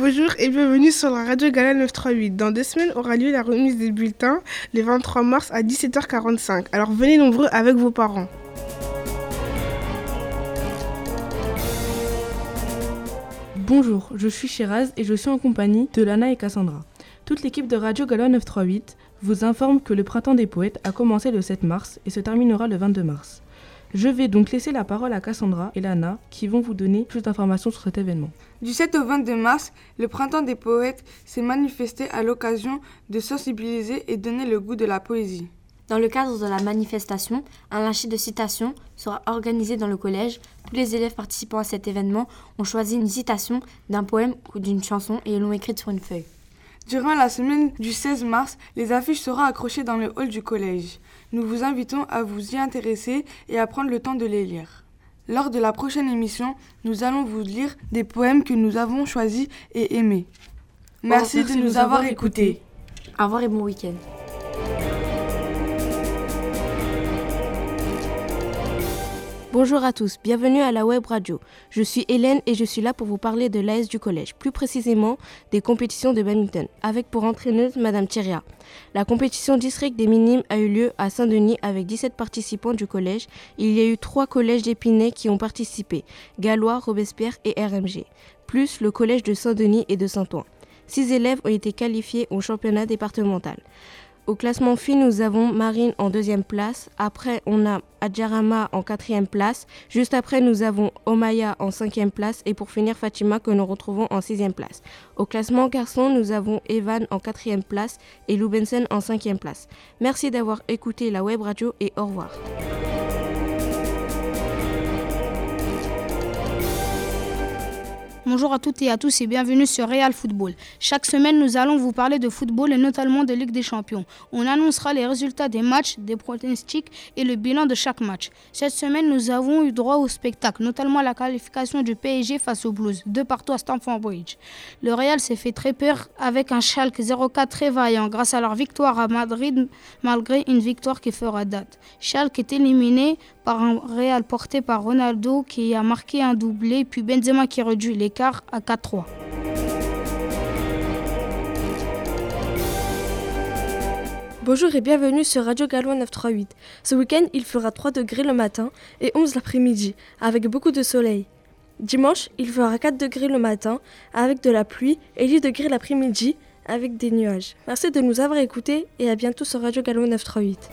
Bonjour et bienvenue sur la radio Gala 938. Dans deux semaines aura lieu la remise des bulletins le 23 mars à 17h45. Alors venez nombreux avec vos parents. Bonjour, je suis Shiraz et je suis en compagnie de Lana et Cassandra. Toute l'équipe de Radio Gala 938 vous informe que le printemps des poètes a commencé le 7 mars et se terminera le 22 mars. Je vais donc laisser la parole à Cassandra et Lana qui vont vous donner plus d'informations sur cet événement. Du 7 au 22 mars, le printemps des poètes s'est manifesté à l'occasion de sensibiliser et donner le goût de la poésie. Dans le cadre de la manifestation, un lâcher de citations sera organisé dans le collège. Tous les élèves participant à cet événement ont choisi une citation d'un poème ou d'une chanson et l'ont écrite sur une feuille. Durant la semaine du 16 mars, les affiches seront accrochées dans le hall du collège. Nous vous invitons à vous y intéresser et à prendre le temps de les lire. Lors de la prochaine émission, nous allons vous lire des poèmes que nous avons choisis et aimés. Merci, de nous avoir écoutés. Au revoir et bon week-end. Bonjour à tous, bienvenue à la web radio. Je suis Hélène et je suis là pour vous parler de l'AS du collège, plus précisément des compétitions de badminton, avec pour entraîneuse Madame Thieria. La compétition district des minimes a eu lieu à Saint-Denis avec 17 participants du collège. Il y a eu trois collèges d'Épinay qui ont participé, Gallois, Robespierre et RMG, plus le collège de Saint-Denis et de Saint-Ouen. Six élèves ont été qualifiés au championnat départemental. Au classement filles, nous avons Marine en deuxième place. Après, on a Adjarama en quatrième place. Juste après, nous avons Omaya en cinquième place. Et pour finir, Fatima que nous retrouvons en sixième place. Au classement garçon, nous avons Evan en quatrième place et Lubensen en cinquième place. Merci d'avoir écouté la web radio et au revoir. Bonjour à toutes et à tous et bienvenue sur Real Football. Chaque semaine, nous allons vous parler de football et notamment de Ligue des Champions. On annoncera les résultats des matchs, des pronostics et le bilan de chaque match. Cette semaine, nous avons eu droit au spectacle, notamment la qualification du PSG face aux Blues, deux partout à Stamford Bridge. Le Real s'est fait très peur avec un Schalke 04 très vaillant grâce à leur victoire à Madrid malgré une victoire qui fera date. Schalke est éliminé par un Real porté par Ronaldo qui a marqué un doublé puis Benzema qui réduit l'écart à 4-3. Bonjour et bienvenue sur Radio Gallois 938. Ce week-end, il fera 3 degrés le matin et 11 l'après-midi, avec beaucoup de soleil. Dimanche, il fera 4 degrés le matin, avec de la pluie, et 10 degrés l'après-midi, avec des nuages. Merci de nous avoir écoutés et à bientôt sur Radio Gallois 938.